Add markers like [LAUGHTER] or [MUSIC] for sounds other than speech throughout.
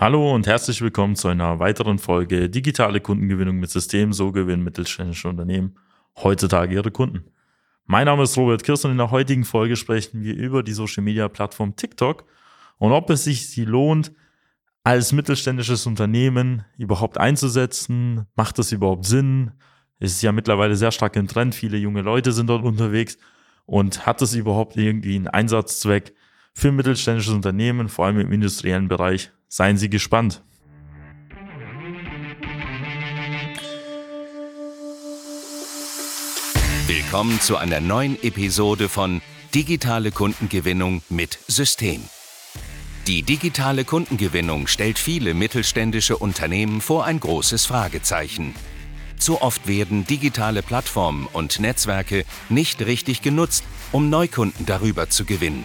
Hallo und herzlich willkommen zu einer weiteren Folge Digitale Kundengewinnung mit System. So gewinnen mittelständische Unternehmen heutzutage ihre Kunden. Mein Name ist Robert Kirsten und in der heutigen Folge sprechen wir über die Social Media Plattform TikTok und ob es sich sie lohnt, als mittelständisches Unternehmen überhaupt einzusetzen. Macht das überhaupt Sinn? Es ist ja mittlerweile sehr stark im Trend. Viele junge Leute sind dort unterwegs. Und hat es überhaupt irgendwie einen Einsatzzweck für mittelständisches Unternehmen, vor allem im industriellen Bereich? Seien Sie gespannt. Willkommen zu einer neuen Episode von Digitale Kundengewinnung mit System. Die digitale Kundengewinnung stellt viele mittelständische Unternehmen vor ein großes Fragezeichen. Zu oft werden digitale Plattformen und Netzwerke nicht richtig genutzt, um Neukunden darüber zu gewinnen.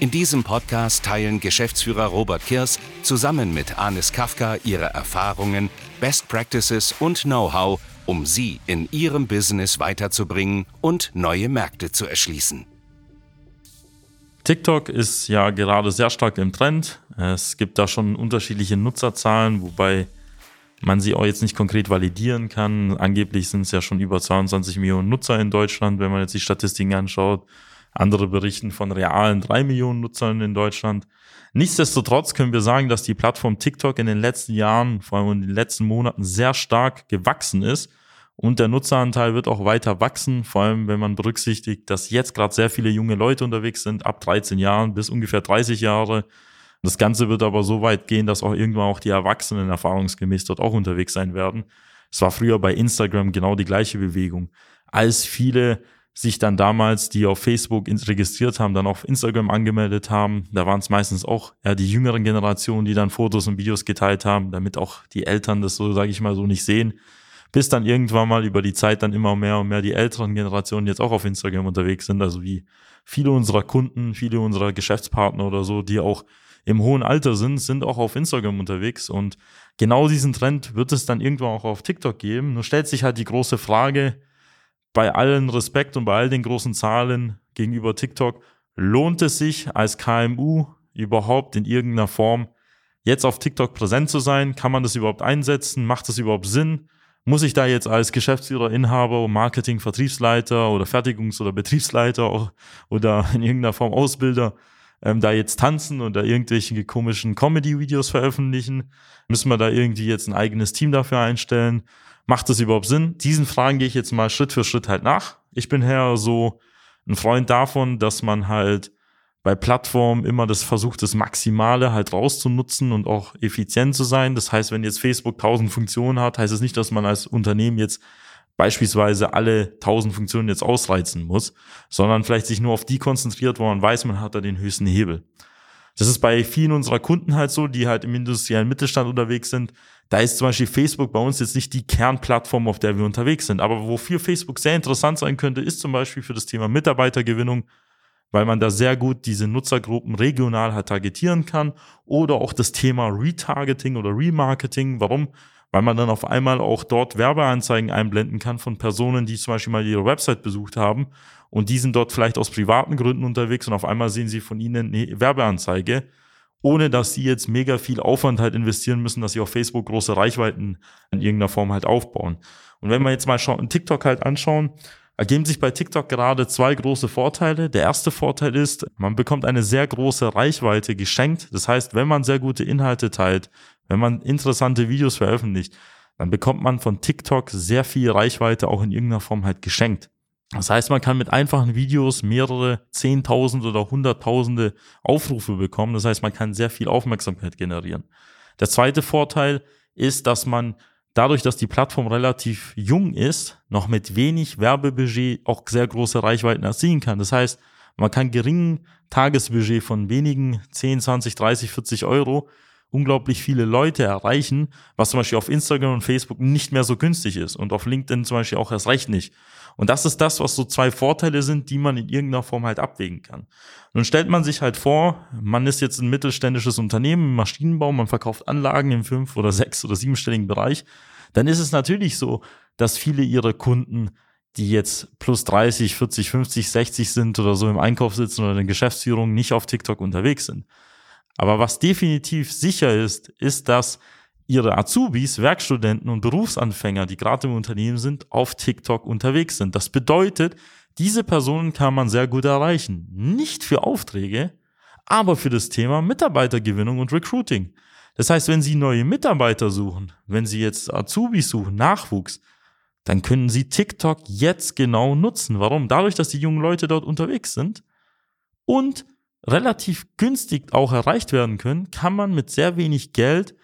In diesem Podcast teilen Geschäftsführer Robert Kirs zusammen mit Anis Kafka ihre Erfahrungen, Best Practices und Know-how, um sie in ihrem Business weiterzubringen und neue Märkte zu erschließen. TikTok ist ja gerade sehr stark im Trend. Es gibt da schon unterschiedliche Nutzerzahlen, wobei man sie auch jetzt nicht konkret validieren kann. Angeblich sind es ja schon über 22 Millionen Nutzer in Deutschland, wenn man jetzt die Statistiken anschaut. Andere berichten von realen drei Millionen Nutzern in Deutschland. Nichtsdestotrotz können wir sagen, dass die Plattform TikTok in den letzten Jahren, vor allem in den letzten Monaten, sehr stark gewachsen ist. Und der Nutzeranteil wird auch weiter wachsen, vor allem wenn man berücksichtigt, dass jetzt gerade sehr viele junge Leute unterwegs sind, ab 13 Jahren bis ungefähr 30 Jahre. Das Ganze wird aber so weit gehen, dass auch irgendwann auch die Erwachsenen erfahrungsgemäß dort auch unterwegs sein werden. Es war früher bei Instagram genau die gleiche Bewegung. Als viele sich dann damals, die auf Facebook registriert haben, dann auf Instagram angemeldet haben. Da waren es meistens auch ja, die jüngeren Generationen, die dann Fotos und Videos geteilt haben, damit auch die Eltern das so, sage ich mal, so nicht sehen. Bis dann irgendwann mal über die Zeit dann immer mehr und mehr die älteren Generationen jetzt auch auf Instagram unterwegs sind. Also wie viele unserer Kunden, viele unserer Geschäftspartner oder so, die auch im hohen Alter sind, sind auch auf Instagram unterwegs. Und genau diesen Trend wird es dann irgendwann auch auf TikTok geben. Nur stellt sich halt die große Frage, bei allen Respekt und bei all den großen Zahlen gegenüber TikTok, lohnt es sich als KMU überhaupt in irgendeiner Form jetzt auf TikTok präsent zu sein? Kann man das überhaupt einsetzen? Macht das überhaupt Sinn? Muss ich da jetzt als Geschäftsführer, Inhaber, Marketing, Vertriebsleiter oder Fertigungs- oder Betriebsleiter oder [LAUGHS] in irgendeiner Form Ausbilder ähm, da jetzt tanzen oder irgendwelche komischen Comedy-Videos veröffentlichen? Müssen wir da irgendwie jetzt ein eigenes Team dafür einstellen? Macht das überhaupt Sinn? Diesen Fragen gehe ich jetzt mal Schritt für Schritt halt nach. Ich bin her so ein Freund davon, dass man halt bei Plattformen immer das versucht, das Maximale halt rauszunutzen und auch effizient zu sein. Das heißt, wenn jetzt Facebook 1000 Funktionen hat, heißt es das nicht, dass man als Unternehmen jetzt beispielsweise alle 1000 Funktionen jetzt ausreizen muss, sondern vielleicht sich nur auf die konzentriert, wo man weiß, man hat da den höchsten Hebel. Das ist bei vielen unserer Kunden halt so, die halt im industriellen Mittelstand unterwegs sind. Da ist zum Beispiel Facebook bei uns jetzt nicht die Kernplattform, auf der wir unterwegs sind. Aber wofür Facebook sehr interessant sein könnte, ist zum Beispiel für das Thema Mitarbeitergewinnung, weil man da sehr gut diese Nutzergruppen regional halt targetieren kann. Oder auch das Thema Retargeting oder Remarketing. Warum? Weil man dann auf einmal auch dort Werbeanzeigen einblenden kann von Personen, die zum Beispiel mal ihre Website besucht haben und die sind dort vielleicht aus privaten Gründen unterwegs und auf einmal sehen sie von ihnen eine Werbeanzeige, ohne dass sie jetzt mega viel Aufwand halt investieren müssen, dass sie auf Facebook große Reichweiten in irgendeiner Form halt aufbauen. Und wenn wir jetzt mal schauen, TikTok halt anschauen, ergeben sich bei TikTok gerade zwei große Vorteile. Der erste Vorteil ist, man bekommt eine sehr große Reichweite geschenkt. Das heißt, wenn man sehr gute Inhalte teilt, wenn man interessante Videos veröffentlicht, dann bekommt man von TikTok sehr viel Reichweite auch in irgendeiner Form halt geschenkt. Das heißt, man kann mit einfachen Videos mehrere Zehntausend oder Hunderttausende Aufrufe bekommen. Das heißt, man kann sehr viel Aufmerksamkeit generieren. Der zweite Vorteil ist, dass man dadurch, dass die Plattform relativ jung ist, noch mit wenig Werbebudget auch sehr große Reichweiten erzielen kann. Das heißt, man kann geringen Tagesbudget von wenigen 10, 20, 30, 40 Euro unglaublich viele Leute erreichen, was zum Beispiel auf Instagram und Facebook nicht mehr so günstig ist und auf LinkedIn zum Beispiel auch erst recht nicht. Und das ist das, was so zwei Vorteile sind, die man in irgendeiner Form halt abwägen kann. Nun stellt man sich halt vor, man ist jetzt ein mittelständisches Unternehmen Maschinenbau, man verkauft Anlagen im fünf- oder sechs- oder siebenstelligen Bereich, dann ist es natürlich so, dass viele ihrer Kunden die jetzt plus 30, 40, 50, 60 sind oder so im Einkauf sitzen oder in der Geschäftsführung nicht auf TikTok unterwegs sind. Aber was definitiv sicher ist, ist, dass ihre Azubis, Werkstudenten und Berufsanfänger, die gerade im Unternehmen sind, auf TikTok unterwegs sind. Das bedeutet, diese Personen kann man sehr gut erreichen. Nicht für Aufträge, aber für das Thema Mitarbeitergewinnung und Recruiting. Das heißt, wenn Sie neue Mitarbeiter suchen, wenn Sie jetzt Azubis suchen, Nachwuchs, dann können Sie TikTok jetzt genau nutzen. Warum? Dadurch, dass die jungen Leute dort unterwegs sind und relativ günstig auch erreicht werden können, kann man mit sehr wenig Geld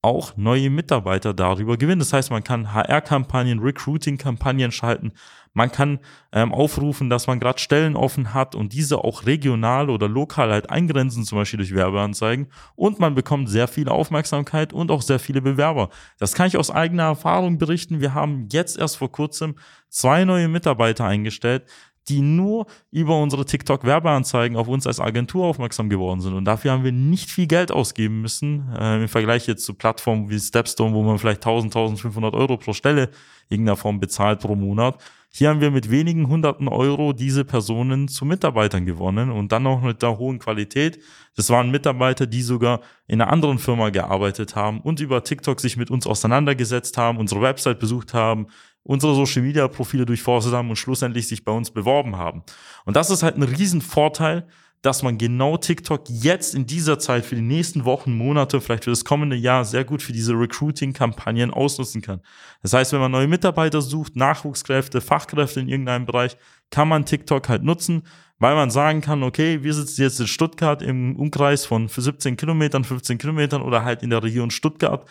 auch neue Mitarbeiter darüber gewinnen. Das heißt, man kann HR-Kampagnen, Recruiting-Kampagnen schalten, man kann ähm, aufrufen, dass man gerade Stellen offen hat und diese auch regional oder lokal halt eingrenzen, zum Beispiel durch Werbeanzeigen. Und man bekommt sehr viel Aufmerksamkeit und auch sehr viele Bewerber. Das kann ich aus eigener Erfahrung berichten. Wir haben jetzt erst vor kurzem zwei neue Mitarbeiter eingestellt, die nur über unsere TikTok-Werbeanzeigen auf uns als Agentur aufmerksam geworden sind. Und dafür haben wir nicht viel Geld ausgeben müssen, äh, im Vergleich jetzt zu Plattformen wie Stepstone, wo man vielleicht 1000, 1500 Euro pro Stelle irgendeiner Form bezahlt pro Monat. Hier haben wir mit wenigen hunderten Euro diese Personen zu Mitarbeitern gewonnen und dann noch mit der hohen Qualität. Das waren Mitarbeiter, die sogar in einer anderen Firma gearbeitet haben und über TikTok sich mit uns auseinandergesetzt haben, unsere Website besucht haben, unsere Social Media Profile durchforstet haben und schlussendlich sich bei uns beworben haben. Und das ist halt ein Riesenvorteil, dass man genau TikTok jetzt in dieser Zeit für die nächsten Wochen, Monate, vielleicht für das kommende Jahr sehr gut für diese Recruiting-Kampagnen ausnutzen kann. Das heißt, wenn man neue Mitarbeiter sucht, Nachwuchskräfte, Fachkräfte in irgendeinem Bereich, kann man TikTok halt nutzen, weil man sagen kann, okay, wir sitzen jetzt in Stuttgart im Umkreis von 17 Kilometern, 15 Kilometern oder halt in der Region Stuttgart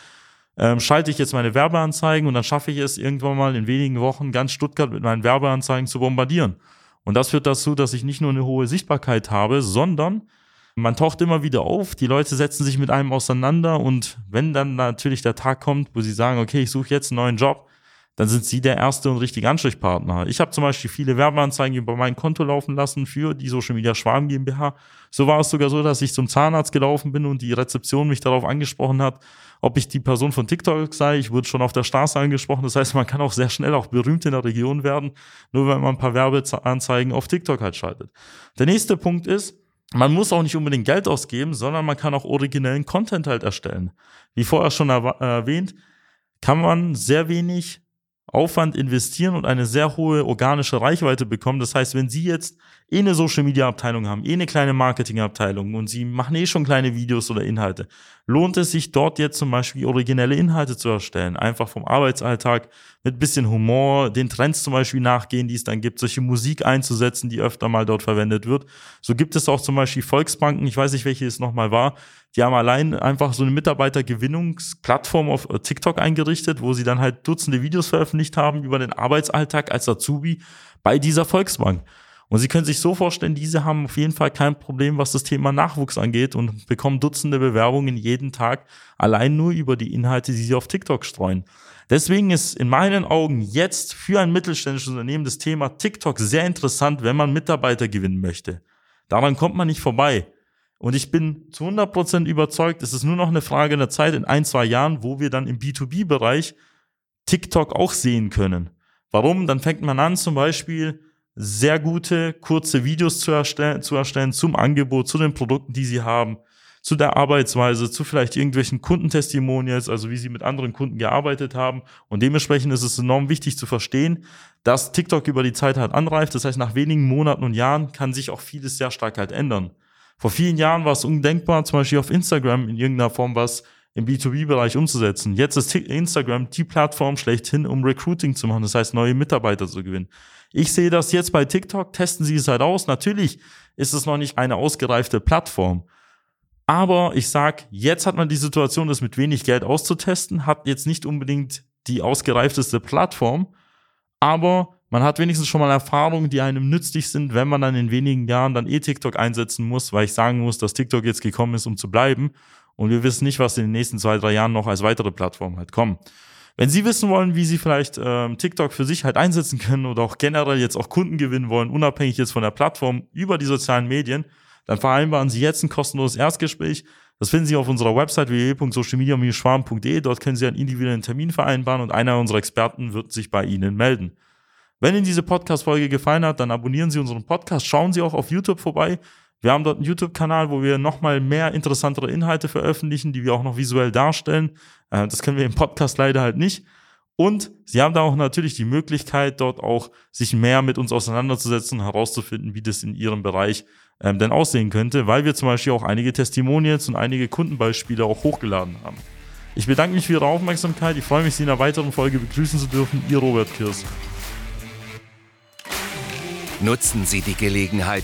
ähm, schalte ich jetzt meine Werbeanzeigen und dann schaffe ich es irgendwann mal in wenigen Wochen ganz Stuttgart mit meinen Werbeanzeigen zu bombardieren. Und das führt dazu, dass ich nicht nur eine hohe Sichtbarkeit habe, sondern man taucht immer wieder auf, die Leute setzen sich mit einem auseinander und wenn dann natürlich der Tag kommt, wo sie sagen, okay, ich suche jetzt einen neuen Job, dann sind sie der erste und richtige Ansprechpartner. Ich habe zum Beispiel viele Werbeanzeigen über mein Konto laufen lassen für die Social Media Schwarm GmbH. So war es sogar so, dass ich zum Zahnarzt gelaufen bin und die Rezeption mich darauf angesprochen hat, ob ich die Person von TikTok sei. Ich wurde schon auf der Straße angesprochen. Das heißt, man kann auch sehr schnell auch berühmt in der Region werden, nur wenn man ein paar Werbeanzeigen auf TikTok halt schaltet. Der nächste Punkt ist, man muss auch nicht unbedingt Geld ausgeben, sondern man kann auch originellen Content halt erstellen. Wie vorher schon erwähnt, kann man sehr wenig Aufwand investieren und eine sehr hohe organische Reichweite bekommen. Das heißt, wenn Sie jetzt eh eine Social Media Abteilung haben, eh eine kleine Marketing Abteilung und Sie machen eh schon kleine Videos oder Inhalte, lohnt es sich dort jetzt zum Beispiel originelle Inhalte zu erstellen. Einfach vom Arbeitsalltag mit bisschen Humor, den Trends zum Beispiel nachgehen, die es dann gibt, solche Musik einzusetzen, die öfter mal dort verwendet wird. So gibt es auch zum Beispiel Volksbanken, ich weiß nicht, welche es nochmal war, die haben allein einfach so eine Mitarbeitergewinnungsplattform auf äh, TikTok eingerichtet, wo sie dann halt Dutzende Videos veröffentlicht haben über den Arbeitsalltag als Azubi bei dieser Volksbank. Und Sie können sich so vorstellen, diese haben auf jeden Fall kein Problem, was das Thema Nachwuchs angeht und bekommen Dutzende Bewerbungen jeden Tag allein nur über die Inhalte, die sie auf TikTok streuen. Deswegen ist in meinen Augen jetzt für ein mittelständisches Unternehmen das Thema TikTok sehr interessant, wenn man Mitarbeiter gewinnen möchte. Daran kommt man nicht vorbei. Und ich bin zu 100% überzeugt, es ist nur noch eine Frage der Zeit in ein, zwei Jahren, wo wir dann im B2B-Bereich TikTok auch sehen können. Warum? Dann fängt man an, zum Beispiel sehr gute, kurze Videos zu erstellen, zu erstellen zum Angebot, zu den Produkten, die sie haben, zu der Arbeitsweise, zu vielleicht irgendwelchen Kundentestimonials, also wie sie mit anderen Kunden gearbeitet haben. Und dementsprechend ist es enorm wichtig zu verstehen, dass TikTok über die Zeit halt anreift. Das heißt, nach wenigen Monaten und Jahren kann sich auch vieles sehr stark halt ändern. Vor vielen Jahren war es undenkbar, zum Beispiel auf Instagram in irgendeiner Form was im B2B-Bereich umzusetzen. Jetzt ist Instagram die Plattform schlechthin, um Recruiting zu machen, das heißt neue Mitarbeiter zu gewinnen. Ich sehe das jetzt bei TikTok, testen Sie es halt aus. Natürlich ist es noch nicht eine ausgereifte Plattform. Aber ich sag, jetzt hat man die Situation, das mit wenig Geld auszutesten, hat jetzt nicht unbedingt die ausgereifteste Plattform, aber man hat wenigstens schon mal Erfahrungen, die einem nützlich sind, wenn man dann in wenigen Jahren dann eh TikTok einsetzen muss, weil ich sagen muss, dass TikTok jetzt gekommen ist, um zu bleiben und wir wissen nicht, was in den nächsten zwei, drei Jahren noch als weitere Plattformen halt kommen. Wenn Sie wissen wollen, wie Sie vielleicht ähm, TikTok für sich halt einsetzen können oder auch generell jetzt auch Kunden gewinnen wollen, unabhängig jetzt von der Plattform über die sozialen Medien, dann vereinbaren Sie jetzt ein kostenloses Erstgespräch. Das finden Sie auf unserer Website www.socialmedia-schwarm.de. Dort können Sie einen individuellen Termin vereinbaren und einer unserer Experten wird sich bei Ihnen melden. Wenn Ihnen diese Podcast-Folge gefallen hat, dann abonnieren Sie unseren Podcast, schauen Sie auch auf YouTube vorbei. Wir haben dort einen YouTube-Kanal, wo wir nochmal mehr interessantere Inhalte veröffentlichen, die wir auch noch visuell darstellen. Äh, das können wir im Podcast leider halt nicht. Und Sie haben da auch natürlich die Möglichkeit, dort auch sich mehr mit uns auseinanderzusetzen, herauszufinden, wie das in Ihrem Bereich ähm, denn aussehen könnte, weil wir zum Beispiel auch einige Testimonials und einige Kundenbeispiele auch hochgeladen haben. Ich bedanke mich für Ihre Aufmerksamkeit. Ich freue mich, Sie in einer weiteren Folge begrüßen zu dürfen. Ihr Robert Kirs. Nutzen Sie die Gelegenheit